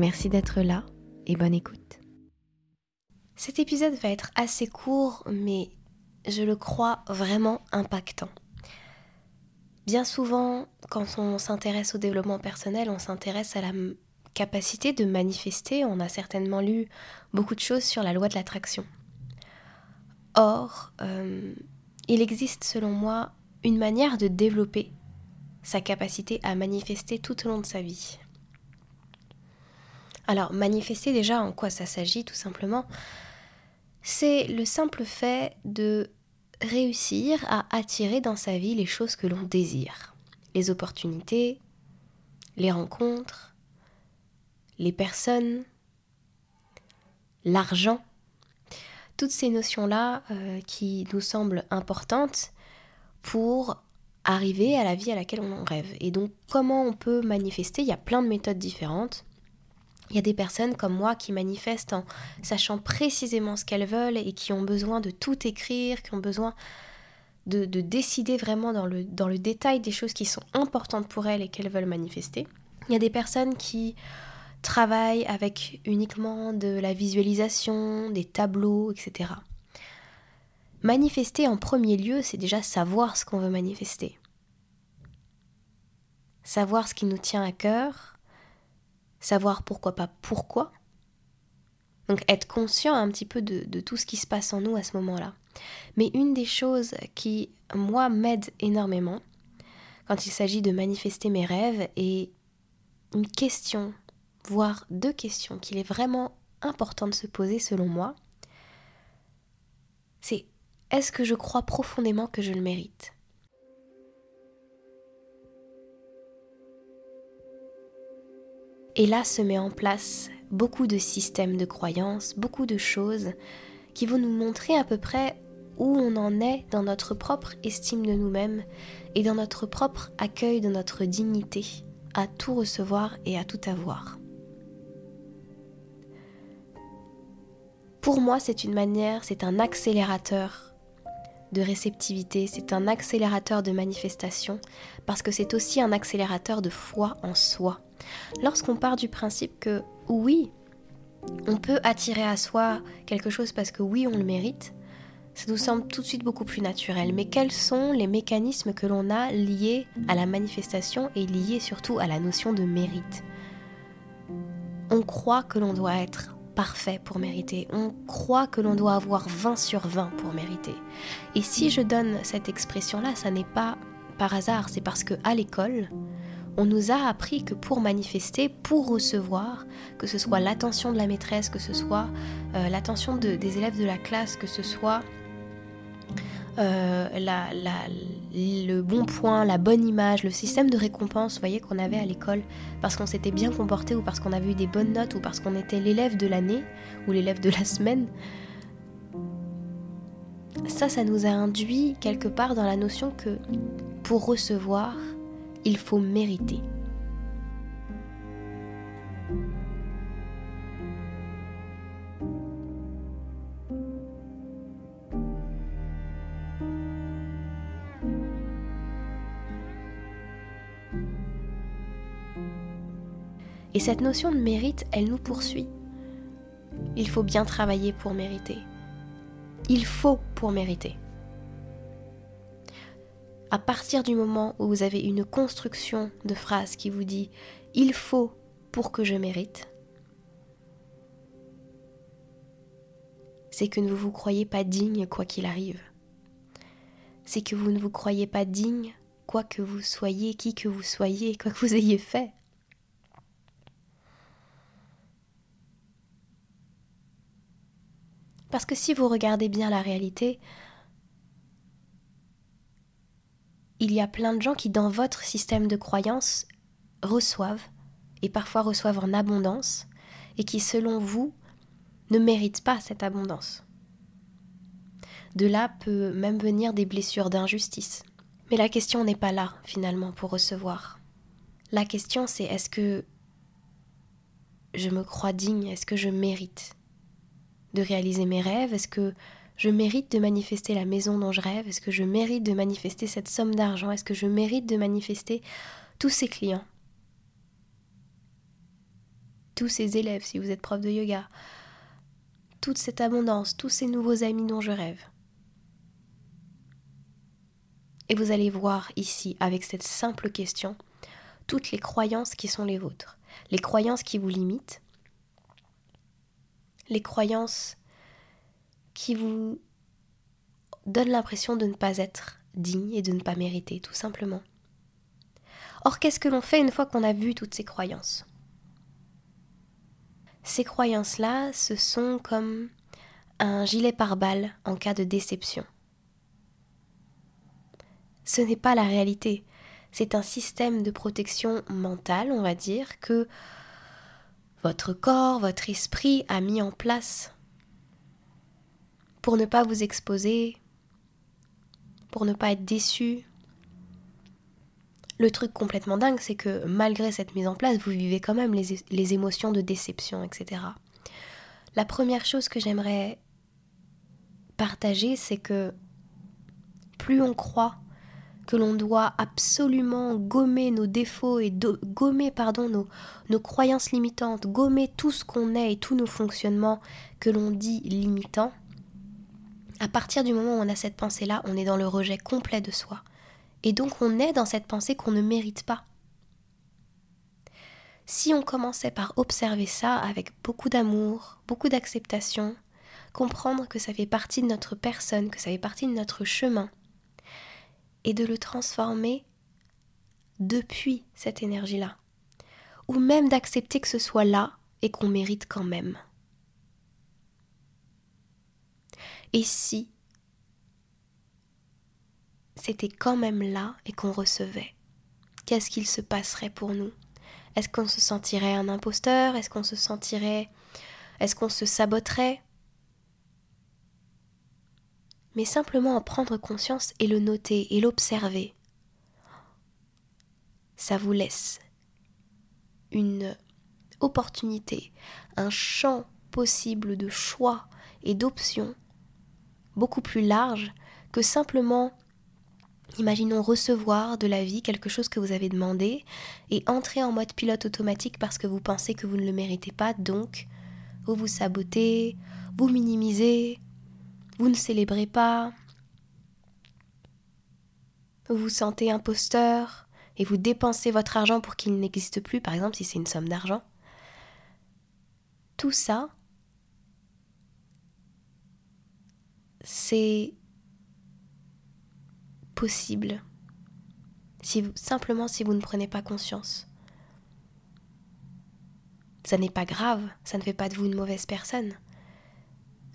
Merci d'être là et bonne écoute. Cet épisode va être assez court, mais je le crois vraiment impactant. Bien souvent, quand on s'intéresse au développement personnel, on s'intéresse à la capacité de manifester. On a certainement lu beaucoup de choses sur la loi de l'attraction. Or, euh, il existe selon moi une manière de développer sa capacité à manifester tout au long de sa vie. Alors, manifester déjà en quoi ça s'agit tout simplement, c'est le simple fait de réussir à attirer dans sa vie les choses que l'on désire. Les opportunités, les rencontres, les personnes, l'argent. Toutes ces notions-là euh, qui nous semblent importantes pour arriver à la vie à laquelle on rêve. Et donc comment on peut manifester? Il y a plein de méthodes différentes. Il y a des personnes comme moi qui manifestent en sachant précisément ce qu'elles veulent et qui ont besoin de tout écrire, qui ont besoin de, décider vraiment dans le, dans le détail des choses qui sont importantes pour elles et qu'elles veulent manifester. Il y a des personnes qui travaillent avec uniquement de la visualisation, des tableaux, etc. Manifester en premier lieu, c'est déjà savoir ce qu'on veut manifester. Savoir ce qui nous tient à cœur, savoir pourquoi pas pourquoi. Donc être conscient un petit peu de, tout ce qui se passe en nous à ce moment-là. Mais une des choses qui, moi, m'aide énormément quand il s'agit de manifester mes rêves est une question, voire deux questions qu'il est vraiment important de se poser selon moi. C'est est-ce que je crois profondément que je le mérite? Et là se met en place beaucoup de systèmes de croyances, beaucoup de choses qui vont nous montrer à peu près où on en est dans notre propre estime de nous-mêmes et dans notre propre accueil de notre dignité à tout recevoir et à tout avoir. Pour moi, c'est une manière, c'est un accélérateur de réceptivité, c'est un accélérateur de manifestation, parce que c'est aussi un accélérateur de foi en soi. Lorsqu'on part du principe que oui, on peut attirer à soi quelque chose parce que oui, on le mérite, ça nous semble tout de suite beaucoup plus naturel. Mais quels sont les mécanismes que l'on a liés à la manifestation et liés surtout à la notion de mérite? On croit que l'on doit être parfait pour mériter. On croit que l'on doit avoir 20 sur 20 pour mériter. Et si je donne cette expression-là, ça n'est pas par hasard, c'est parce que à l'école, on nous a appris que pour manifester, pour recevoir, que ce soit l'attention de la maîtresse, que ce soit euh, l'attention des élèves de la classe, que ce soit euh, le bon point, la bonne image, le système de récompense, voyez, qu'on avait à l'école, parce qu'on s'était bien comporté ou parce qu'on avait eu des bonnes notes ou parce qu'on était l'élève de l'année ou l'élève de la semaine. Ça, ça nous a induit quelque part dans la notion que pour recevoir, il faut mériter. Et cette notion de mérite, elle nous poursuit. Il faut bien travailler pour mériter. Il faut pour mériter à partir du moment où vous avez une construction de phrase qui vous dit il faut pour que je mérite, c'est que vous ne vous croyez pas digne quoi qu'il arrive. C'est que vous ne vous croyez pas digne quoi que vous soyez, qui que vous soyez, quoi que vous ayez fait. Parce que si vous regardez bien la réalité, il y a plein de gens qui, dans votre système de croyance, reçoivent, et parfois reçoivent en abondance, et qui, selon vous, ne méritent pas cette abondance. De là peut même venir des blessures d'injustice. Mais la question n'est pas là, finalement, pour recevoir. La question, c'est est-ce que je me crois digne Est-ce que je mérite de réaliser mes rêves Est-ce que je mérite de manifester la maison dont je rêve. Est-ce que je mérite de manifester cette somme d'argent? Est-ce que je mérite de manifester tous ces clients? Tous ces élèves, si vous êtes prof de yoga. Toute cette abondance, tous ces nouveaux amis dont je rêve. Et vous allez voir ici, avec cette simple question, toutes les croyances qui sont les vôtres, les croyances qui vous limitent, les croyances qui vous donnent l'impression de ne pas être digne et de ne pas mériter, tout simplement. Or, qu'est-ce que l'on fait une fois qu'on a vu toutes ces croyances? Ces croyances-là, ce sont comme un gilet pare-balles en cas de déception ce n'est pas la réalité. C'est un système de protection mentale, on va dire, que votre corps, votre esprit a mis en place pour ne pas vous exposer, pour ne pas être déçu. Le truc complètement dingue, c'est que malgré cette mise en place, vous vivez quand même les, émotions de déception, etc. La première chose que j'aimerais partager, c'est que plus on croit que l'on doit absolument gommer nos défauts et gommer pardon, nos, nos croyances limitantes, gommer tout ce qu'on est et tous nos fonctionnements que l'on dit limitants, à partir du moment où on a cette pensée-là, on est dans le rejet complet de soi. Et donc on est dans cette pensée qu'on ne mérite pas. Si on commençait par observer ça avec beaucoup d'amour, beaucoup d'acceptation, comprendre que ça fait partie de notre personne, que ça fait partie de notre chemin, et de le transformer depuis cette énergie-là. Ou même d'accepter que ce soit là et qu'on mérite quand même. Et si c'était quand même là et qu'on recevait, qu'est-ce qu'il se passerait pour nous? Est-ce qu'on se sentirait un imposteur? Est-ce qu'on se sentirait... Est-ce qu'on se saboterait? Mais simplement en prendre conscience et le noter et l'observer. Ça vous laisse une opportunité, un champ possible de choix et d'options beaucoup plus large que simplement, imaginons, recevoir de la vie quelque chose que vous avez demandé et entrer en mode pilote automatique parce que vous pensez que vous ne le méritez pas, donc vous vous sabotez, vous minimisez, vous ne célébrez pas, vous vous sentez imposteur et vous dépensez votre argent pour qu'il n'existe plus, par exemple si c'est une somme d'argent. Tout ça, c'est possible si simplement si vous ne prenez pas conscience. Ça n'est pas grave, ça ne fait pas de vous une mauvaise personne.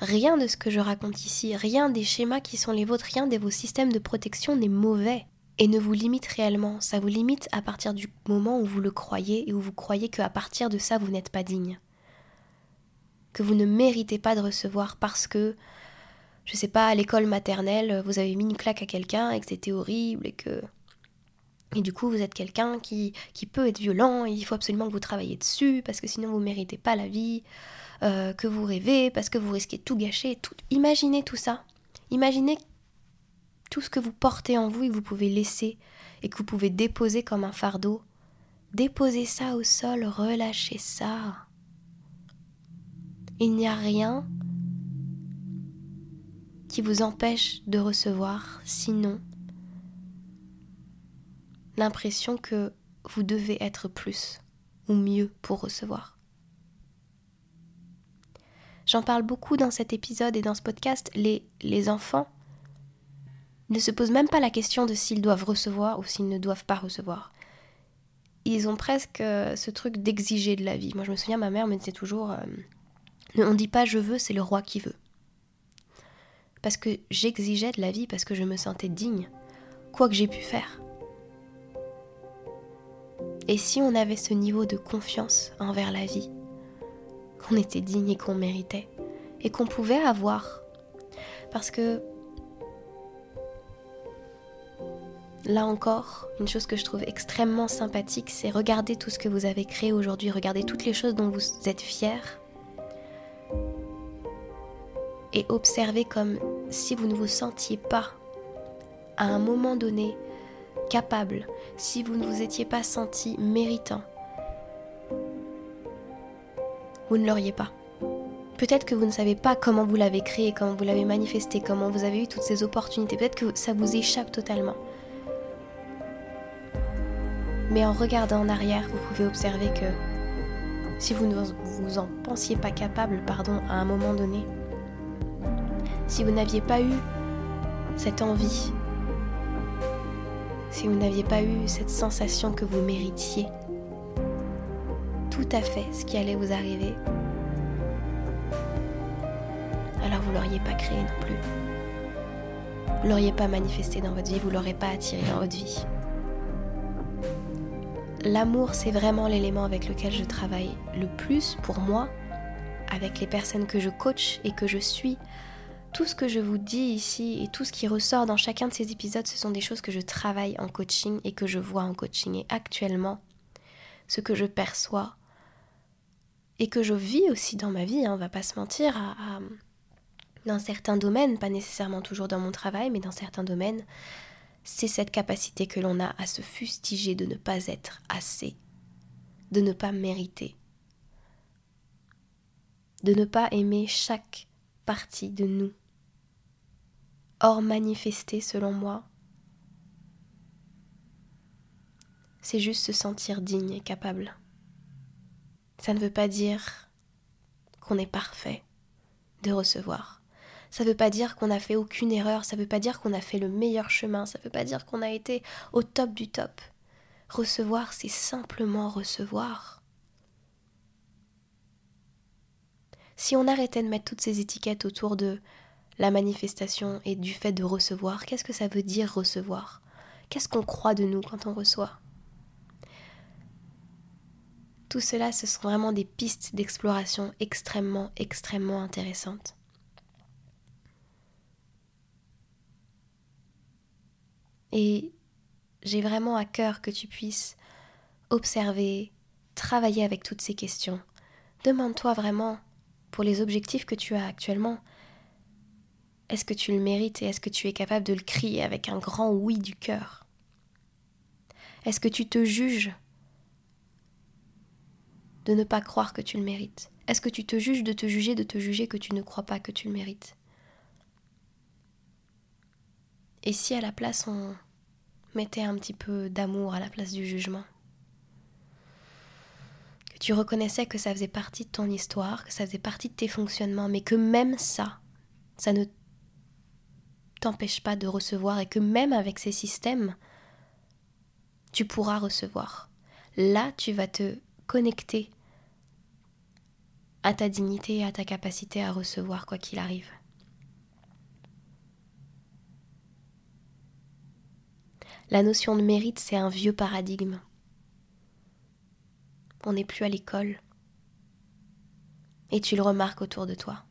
Rien de ce que je raconte ici, rien des schémas qui sont les vôtres, rien de vos systèmes de protection n'est mauvais et ne vous limite réellement. Ça vous limite à partir du moment où vous le croyez et où vous croyez qu'à partir de ça, vous n'êtes pas digne. Que vous ne méritez pas de recevoir parce que, je sais pas, à l'école maternelle, vous avez mis une claque à quelqu'un et que c'était horrible et que. Et du coup, vous êtes quelqu'un qui, qui peut être violent et il faut absolument que vous travailliez dessus parce que sinon vous méritez pas la vie. Euh, que vous rêvez, parce que vous risquez tout gâcher. Imaginez tout ça. Imaginez tout ce que vous portez en vous et que vous pouvez laisser et que vous pouvez déposer comme un fardeau. Déposez ça au sol, relâchez ça. Il n'y a rien qui vous empêche de recevoir, sinon l'impression que vous devez être plus ou mieux pour recevoir. J'en parle beaucoup dans cet épisode et dans ce podcast. Les, les enfants ne se posent même pas la question de s'ils doivent recevoir ou s'ils ne doivent pas recevoir. Ils ont presque euh, ce truc d'exiger de la vie. Moi, je me souviens, ma mère me disait toujours euh, On ne dit pas je veux, c'est le roi qui veut. Parce que j'exigeais de la vie, parce que je me sentais digne, quoi que j'ai pu faire. Et si on avait ce niveau de confiance envers la vie, qu'on était digne et qu'on méritait et qu'on pouvait avoir. Parce que là encore, une chose que je trouve extrêmement sympathique, c'est regarder tout ce que vous avez créé aujourd'hui, regarder toutes les choses dont vous êtes fiers et observer comme si vous ne vous sentiez pas à un moment donné capable, si vous ne vous étiez pas senti méritant, vous ne l'auriez pas. Peut-être que vous ne savez pas comment vous l'avez créé, comment vous l'avez manifesté, comment vous avez eu toutes ces opportunités. Peut-être que ça vous échappe totalement. Mais en regardant en arrière, vous pouvez observer que si vous ne vous en pensiez pas capable, pardon, à un moment donné, si vous n'aviez pas eu cette envie, si vous n'aviez pas eu cette sensation que vous méritiez tout à fait ce qui allait vous arriver, alors vous l'auriez pas créé non plus. Vous l'auriez pas manifesté dans votre vie, vous l'aurez pas attiré dans votre vie. L'amour, c'est vraiment l'élément avec lequel je travaille le plus pour moi, avec les personnes que je coach et que je suis. Tout ce que je vous dis ici et tout ce qui ressort dans chacun de ces épisodes, ce sont des choses que je travaille en coaching et que je vois en coaching. Et actuellement, ce que je perçois et que je vis aussi dans ma vie, on hein, va pas se mentir, dans certains domaines, pas nécessairement toujours dans mon travail, mais dans certains domaines, c'est cette capacité que l'on a à se fustiger de ne pas être assez, de ne pas mériter, de ne pas aimer chaque partie de nous. Or manifester, selon moi, c'est juste se sentir digne et capable. Ça ne veut pas dire qu'on est parfait de recevoir. Ça ne veut pas dire qu'on n'a fait aucune erreur, ça ne veut pas dire qu'on a fait le meilleur chemin, ça ne veut pas dire qu'on a été au top du top. Recevoir, c'est simplement recevoir. Si on arrêtait de mettre toutes ces étiquettes autour de la manifestation et du fait de recevoir, qu'est-ce que ça veut dire recevoir? Qu'est-ce qu'on croit de nous quand on reçoit? Tout cela, ce sont vraiment des pistes d'exploration extrêmement, extrêmement intéressantes. Et j'ai vraiment à cœur que tu puisses observer, travailler avec toutes ces questions. Demande-toi vraiment, pour les objectifs que tu as actuellement, est-ce que tu le mérites et est-ce que tu es capable de le crier avec un grand oui du cœur? Est-ce que tu te juges de ne pas croire que tu le mérites? Est-ce que tu te juges de te juger, de te juger que tu ne crois pas que tu le mérites? Et si à la place on mettait un petit peu d'amour à la place du jugement? Que tu reconnaissais que ça faisait partie de ton histoire, que ça faisait partie de tes fonctionnements, mais que même ça, ça ne t'empêche pas de recevoir et que même avec ces systèmes, tu pourras recevoir. Là, tu vas te connecter à ta dignité et à ta capacité à recevoir quoi qu'il arrive. La notion de mérite, c'est un vieux paradigme. On n'est plus à l'école. Et tu le remarques autour de toi.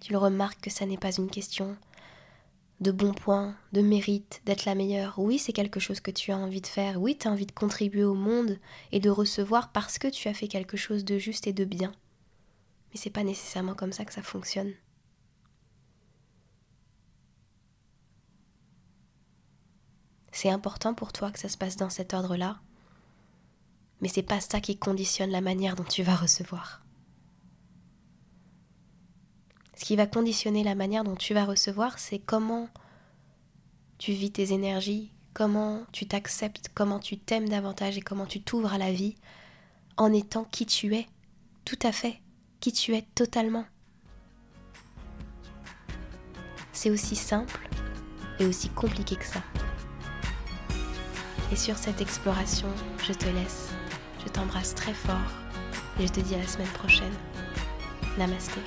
Tu le remarques que ça n'est pas une question de bons points, de mérite, d'être la meilleure. Oui, c'est quelque chose que tu as envie de faire. Oui, tu as envie de contribuer au monde et de recevoir parce que tu as fait quelque chose de juste et de bien. Mais c'est pas nécessairement comme ça que ça fonctionne. C'est important pour toi que ça se passe dans cet ordre-là, mais c'est pas ça qui conditionne la manière dont tu vas recevoir. Ce qui va conditionner la manière dont tu vas recevoir, c'est comment tu vis tes énergies, comment tu t'acceptes, comment tu t'aimes davantage et comment tu t'ouvres à la vie en étant qui tu es, tout à fait, qui tu es totalement. C'est aussi simple et aussi compliqué que ça. Et sur cette exploration, je te laisse. Je t'embrasse très fort et je te dis à la semaine prochaine. Namasté.